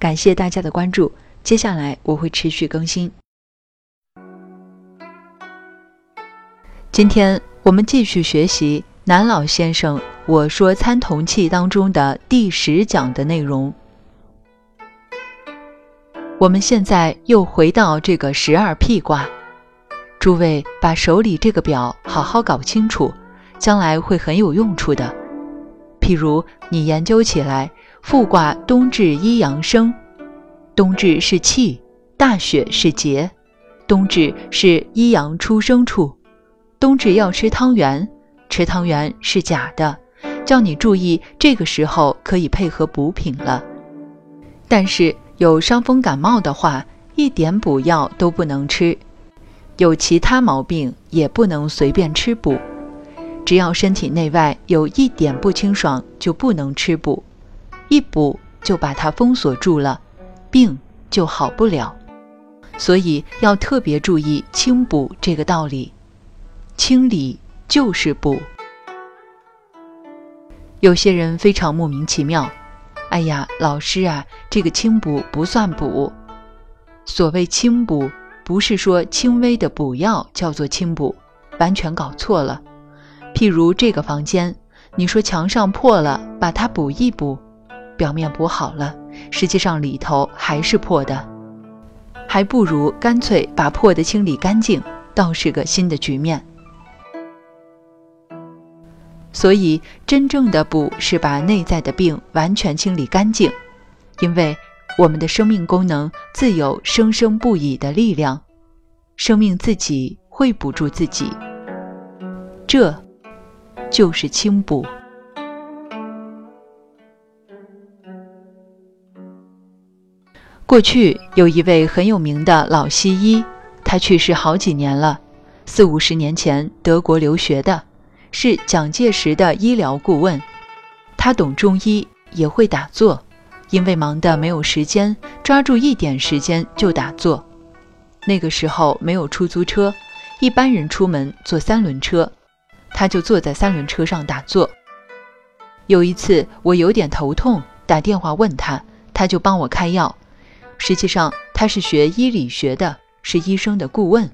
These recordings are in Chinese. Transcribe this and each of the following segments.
感谢大家的关注，接下来我会持续更新。今天我们继续学习南老先生《我说参同契》当中的第十讲的内容。我们现在又回到这个十二辟卦，诸位把手里这个表好好搞清楚，将来会很有用处的。譬如你研究起来，复卦冬至一阳生，冬至是气，大雪是节，冬至是一阳出生处。冬至要吃汤圆，吃汤圆是假的，叫你注意，这个时候可以配合补品了。但是有伤风感冒的话，一点补药都不能吃；有其他毛病也不能随便吃补。只要身体内外有一点不清爽，就不能吃补，一补就把它封锁住了，病就好不了。所以要特别注意清补这个道理。清理就是补。有些人非常莫名其妙，哎呀，老师啊，这个清补不算补。所谓清补，不是说轻微的补药叫做清补，完全搞错了。譬如这个房间，你说墙上破了，把它补一补，表面补好了，实际上里头还是破的，还不如干脆把破的清理干净，倒是个新的局面。所以，真正的补是把内在的病完全清理干净，因为我们的生命功能自有生生不已的力量，生命自己会补助自己，这就是清补。过去有一位很有名的老西医，他去世好几年了，四五十年前德国留学的。是蒋介石的医疗顾问，他懂中医，也会打坐。因为忙得没有时间，抓住一点时间就打坐。那个时候没有出租车，一般人出门坐三轮车，他就坐在三轮车上打坐。有一次我有点头痛，打电话问他，他就帮我开药。实际上他是学医理学的，是医生的顾问。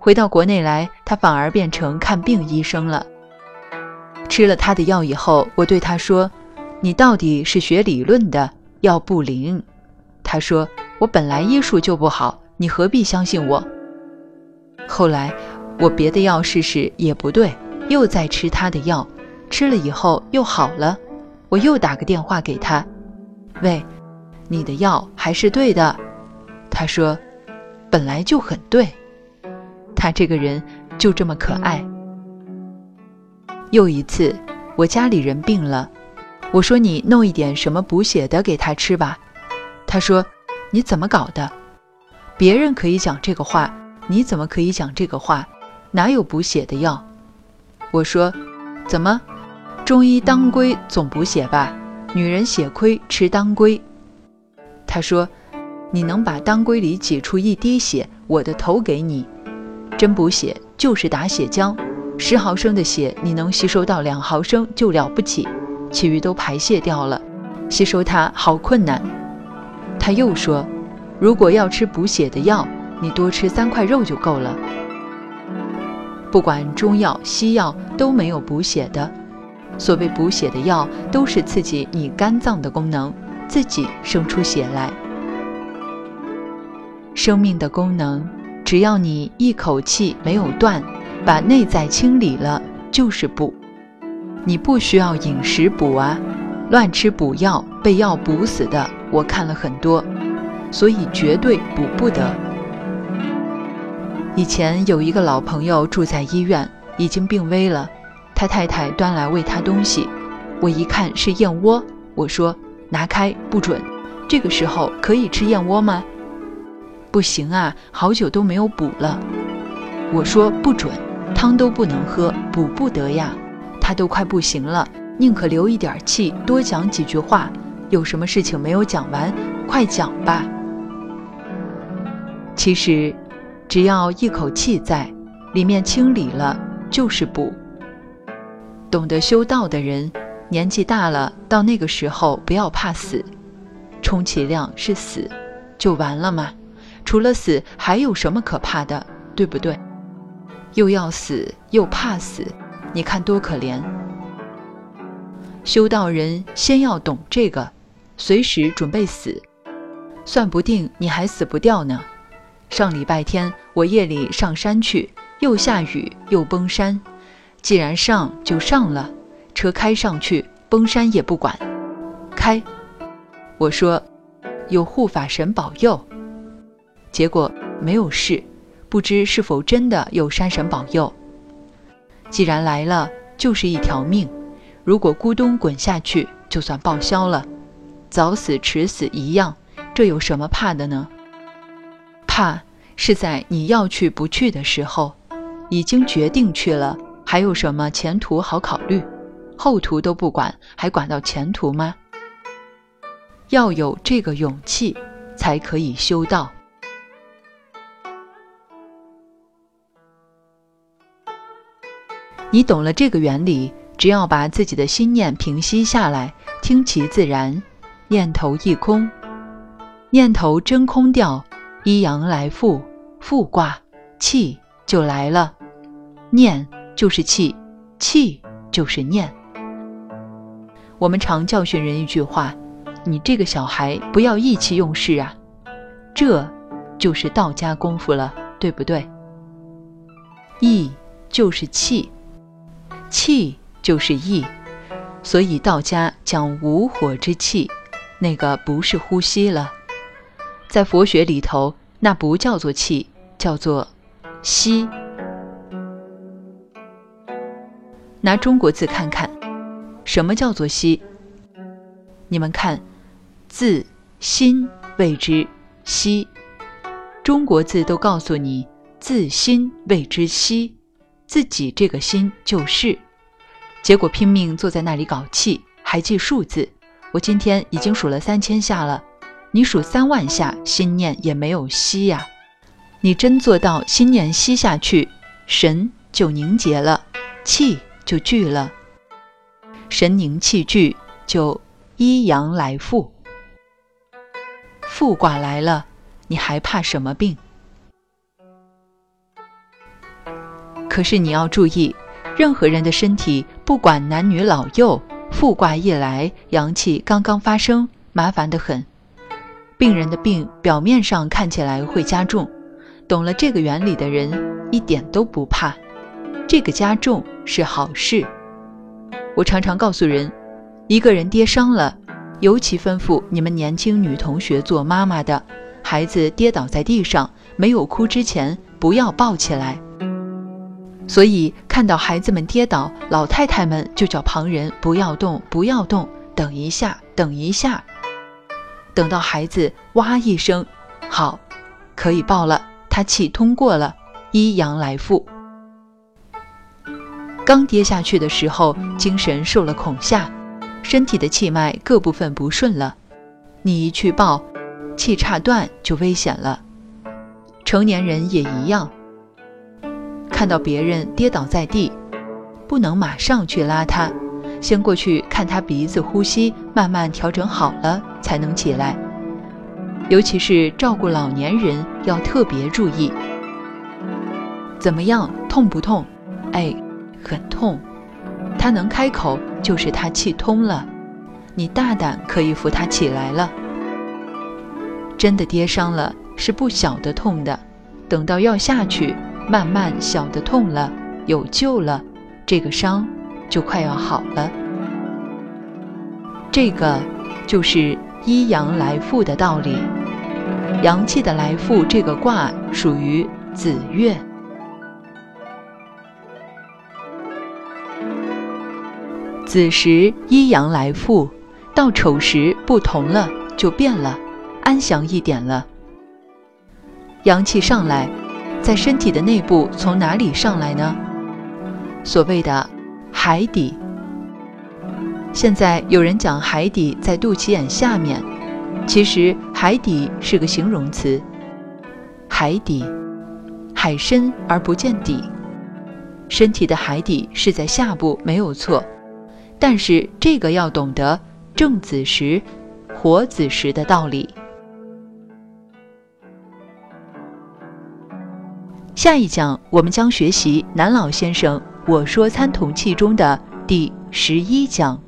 回到国内来，他反而变成看病医生了。吃了他的药以后，我对他说：“你到底是学理论的，药不灵。”他说：“我本来医术就不好，你何必相信我？”后来我别的药试试也不对，又在吃他的药，吃了以后又好了。我又打个电话给他：“喂，你的药还是对的。”他说：“本来就很对。”他这个人就这么可爱。又一次，我家里人病了，我说你弄一点什么补血的给他吃吧。他说：“你怎么搞的？别人可以讲这个话，你怎么可以讲这个话？哪有补血的药？”我说：“怎么？中医当归总补血吧？女人血亏吃当归。”他说：“你能把当归里挤出一滴血，我的头给你。真补血就是打血浆。”十毫升的血，你能吸收到两毫升就了不起，其余都排泄掉了，吸收它好困难。他又说，如果要吃补血的药，你多吃三块肉就够了。不管中药西药都没有补血的，所谓补血的药都是刺激你肝脏的功能，自己生出血来。生命的功能，只要你一口气没有断。把内在清理了就是补，你不需要饮食补啊，乱吃补药被药补死的我看了很多，所以绝对补不得。以前有一个老朋友住在医院，已经病危了，他太太端来喂他东西，我一看是燕窝，我说拿开不准，这个时候可以吃燕窝吗？不行啊，好久都没有补了，我说不准。汤都不能喝，补不得呀。他都快不行了，宁可留一点气，多讲几句话。有什么事情没有讲完，快讲吧。其实，只要一口气在里面清理了，就是补。懂得修道的人，年纪大了，到那个时候不要怕死，充其量是死，就完了吗？除了死，还有什么可怕的？对不对？又要死，又怕死，你看多可怜。修道人先要懂这个，随时准备死，算不定你还死不掉呢。上礼拜天我夜里上山去，又下雨又崩山，既然上就上了，车开上去，崩山也不管，开。我说有护法神保佑，结果没有事，不知是否真的有山神保佑。既然来了，就是一条命，如果咕咚滚下去，就算报销了，早死迟死一样，这有什么怕的呢？怕是在你要去不去的时候，已经决定去了，还有什么前途好考虑？后途都不管，还管到前途吗？要有这个勇气，才可以修道。你懂了这个原理，只要把自己的心念平息下来，听其自然，念头一空，念头真空掉，一阳来复，复卦气就来了。念就是气，气就是念。我们常教训人一句话。你这个小孩不要意气用事啊，这就是道家功夫了，对不对？意就是气，气就是意，所以道家讲无火之气，那个不是呼吸了，在佛学里头，那不叫做气，叫做息。拿中国字看看，什么叫做息？你们看。自心谓之息，中国字都告诉你自心谓之息，自己这个心就是。结果拼命坐在那里搞气，还记数字。我今天已经数了三千下了，你数三万下，心念也没有息呀。你真做到心念息下去，神就凝结了，气就聚了。神凝气聚，就一阳来复。复卦来了，你还怕什么病？可是你要注意，任何人的身体，不管男女老幼，复卦一来，阳气刚刚发生，麻烦得很。病人的病表面上看起来会加重，懂了这个原理的人一点都不怕，这个加重是好事。我常常告诉人，一个人跌伤了。尤其吩咐你们年轻女同学做妈妈的，孩子跌倒在地上没有哭之前，不要抱起来。所以看到孩子们跌倒，老太太们就叫旁人不要动，不要动，等一下，等一下。等到孩子哇一声，好，可以抱了，他气通过了，一阳来复。刚跌下去的时候，精神受了恐吓。身体的气脉各部分不顺了，你一去抱，气岔断就危险了。成年人也一样，看到别人跌倒在地，不能马上去拉他，先过去看他鼻子呼吸，慢慢调整好了才能起来。尤其是照顾老年人要特别注意。怎么样？痛不痛？哎，很痛。他能开口，就是他气通了。你大胆可以扶他起来了。真的跌伤了，是不小的痛的。等到要下去，慢慢小的痛了，有救了，这个伤就快要好了。这个就是一阳来复的道理。阳气的来复，这个卦属于子月。子时一阳来复，到丑时不同了，就变了，安详一点了。阳气上来，在身体的内部从哪里上来呢？所谓的海底。现在有人讲海底在肚脐眼下面，其实海底是个形容词。海底，海深而不见底，身体的海底是在下部，没有错。但是这个要懂得，正子时，活子时的道理。下一讲我们将学习南老先生《我说参同契》中的第十一讲。